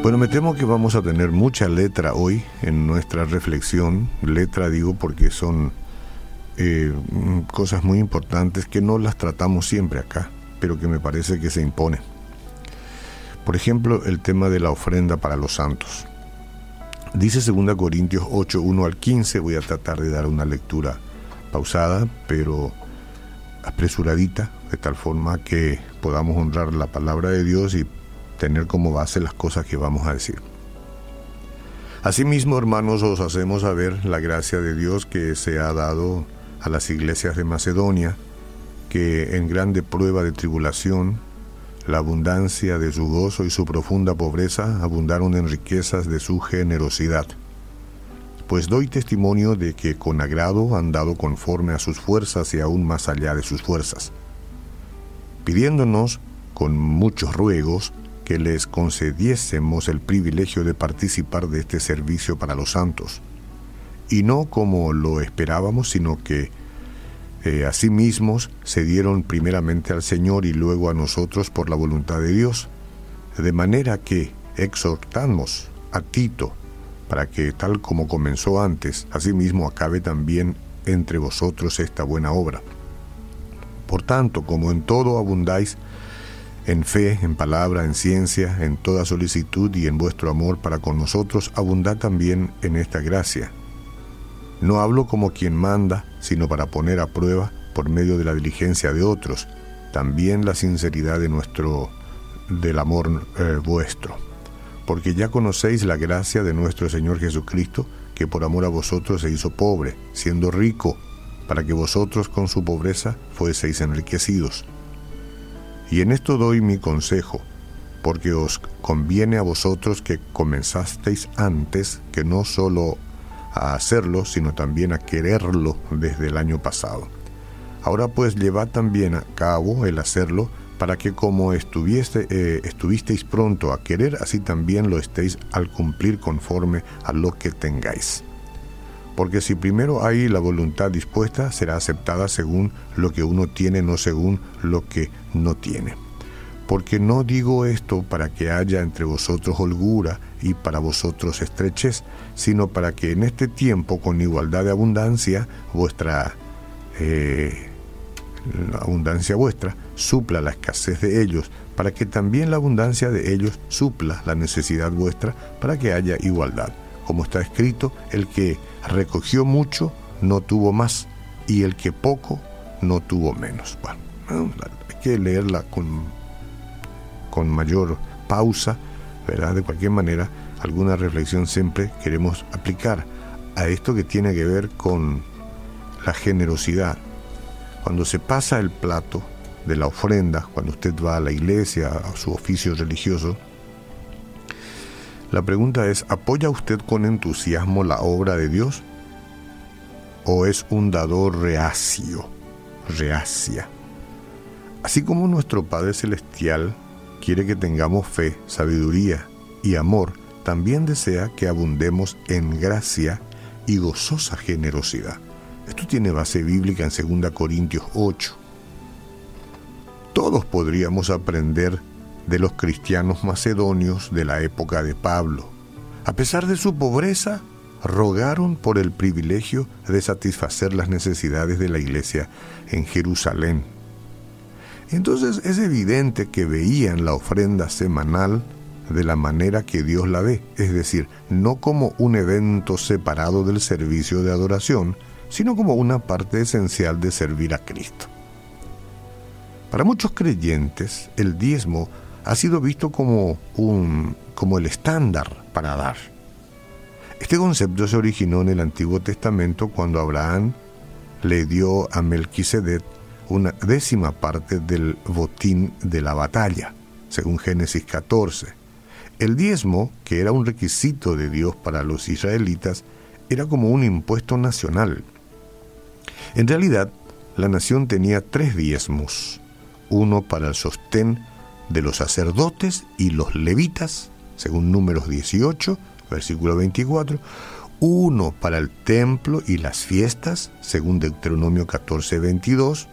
Bueno, me temo que vamos a tener mucha letra hoy en nuestra reflexión. Letra digo porque son eh, cosas muy importantes que no las tratamos siempre acá, pero que me parece que se impone. Por ejemplo, el tema de la ofrenda para los santos. Dice 2 Corintios 8, 1 al 15, voy a tratar de dar una lectura pausada, pero apresuradita, de tal forma que podamos honrar la palabra de Dios y tener como base las cosas que vamos a decir. Asimismo, hermanos, os hacemos saber la gracia de Dios que se ha dado a las iglesias de Macedonia, que en grande prueba de tribulación, la abundancia de su gozo y su profunda pobreza abundaron en riquezas de su generosidad. Pues doy testimonio de que con agrado han dado conforme a sus fuerzas y aún más allá de sus fuerzas, pidiéndonos con muchos ruegos que les concediésemos el privilegio de participar de este servicio para los santos, y no como lo esperábamos, sino que eh, a sí mismos se dieron primeramente al Señor y luego a nosotros por la voluntad de Dios, de manera que exhortamos a Tito para que tal como comenzó antes, asimismo acabe también entre vosotros esta buena obra. Por tanto, como en todo abundáis, en fe, en palabra, en ciencia, en toda solicitud y en vuestro amor para con nosotros, abundad también en esta gracia. No hablo como quien manda, sino para poner a prueba, por medio de la diligencia de otros, también la sinceridad de nuestro del amor eh, vuestro. Porque ya conocéis la gracia de nuestro Señor Jesucristo, que por amor a vosotros se hizo pobre, siendo rico, para que vosotros con su pobreza fueseis enriquecidos y en esto doy mi consejo, porque os conviene a vosotros que comenzasteis antes que no solo a hacerlo, sino también a quererlo desde el año pasado. Ahora pues llevad también a cabo el hacerlo, para que como eh, estuvisteis pronto a querer, así también lo estéis al cumplir conforme a lo que tengáis porque si primero hay la voluntad dispuesta, será aceptada según lo que uno tiene, no según lo que no tiene. Porque no digo esto para que haya entre vosotros holgura y para vosotros estrechez, sino para que en este tiempo, con igualdad de abundancia, vuestra eh, abundancia vuestra supla la escasez de ellos, para que también la abundancia de ellos supla la necesidad vuestra, para que haya igualdad. Como está escrito, el que recogió mucho, no tuvo más, y el que poco, no tuvo menos. Bueno, hay que leerla con, con mayor pausa, ¿verdad? De cualquier manera, alguna reflexión siempre queremos aplicar a esto que tiene que ver con la generosidad. Cuando se pasa el plato de la ofrenda, cuando usted va a la iglesia, a su oficio religioso, la pregunta es, ¿apoya usted con entusiasmo la obra de Dios? ¿O es un dador reacio, reacia? Así como nuestro Padre Celestial quiere que tengamos fe, sabiduría y amor, también desea que abundemos en gracia y gozosa generosidad. Esto tiene base bíblica en 2 Corintios 8. Todos podríamos aprender de los cristianos macedonios de la época de Pablo. A pesar de su pobreza, rogaron por el privilegio de satisfacer las necesidades de la iglesia en Jerusalén. Entonces es evidente que veían la ofrenda semanal de la manera que Dios la ve, es decir, no como un evento separado del servicio de adoración, sino como una parte esencial de servir a Cristo. Para muchos creyentes, el diezmo ha sido visto como, un, como el estándar para dar. Este concepto se originó en el Antiguo Testamento cuando Abraham le dio a Melquisedec una décima parte del botín de la batalla, según Génesis 14. El diezmo, que era un requisito de Dios para los israelitas, era como un impuesto nacional. En realidad, la nación tenía tres diezmos, uno para el sostén de los sacerdotes y los levitas, según números 18, versículo 24, uno para el templo y las fiestas, según Deuteronomio 14, 22,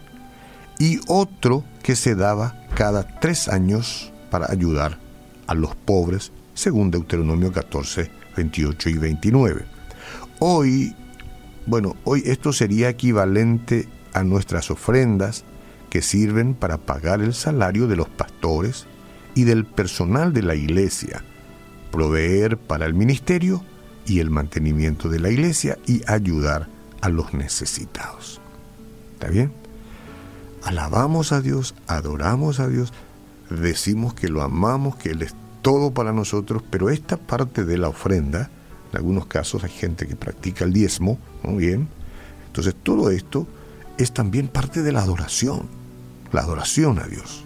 y otro que se daba cada tres años para ayudar a los pobres según Deuteronomio 14, 28 y 29. Hoy, bueno, hoy esto sería equivalente a nuestras ofrendas que sirven para pagar el salario de los pastores y del personal de la iglesia, proveer para el ministerio y el mantenimiento de la iglesia y ayudar a los necesitados. ¿Está bien? Alabamos a Dios, adoramos a Dios, decimos que lo amamos, que Él es todo para nosotros, pero esta parte de la ofrenda, en algunos casos hay gente que practica el diezmo, muy bien, entonces todo esto es también parte de la adoración, la adoración a Dios.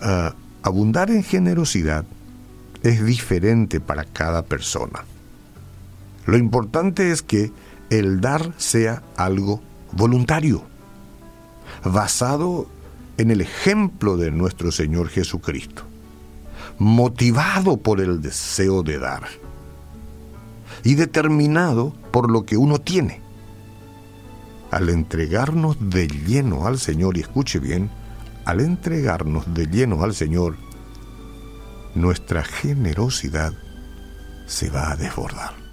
Ah, abundar en generosidad es diferente para cada persona. Lo importante es que el dar sea algo voluntario, basado en el ejemplo de nuestro Señor Jesucristo, motivado por el deseo de dar y determinado por lo que uno tiene. Al entregarnos de lleno al Señor, y escuche bien, al entregarnos de lleno al Señor, nuestra generosidad se va a desbordar.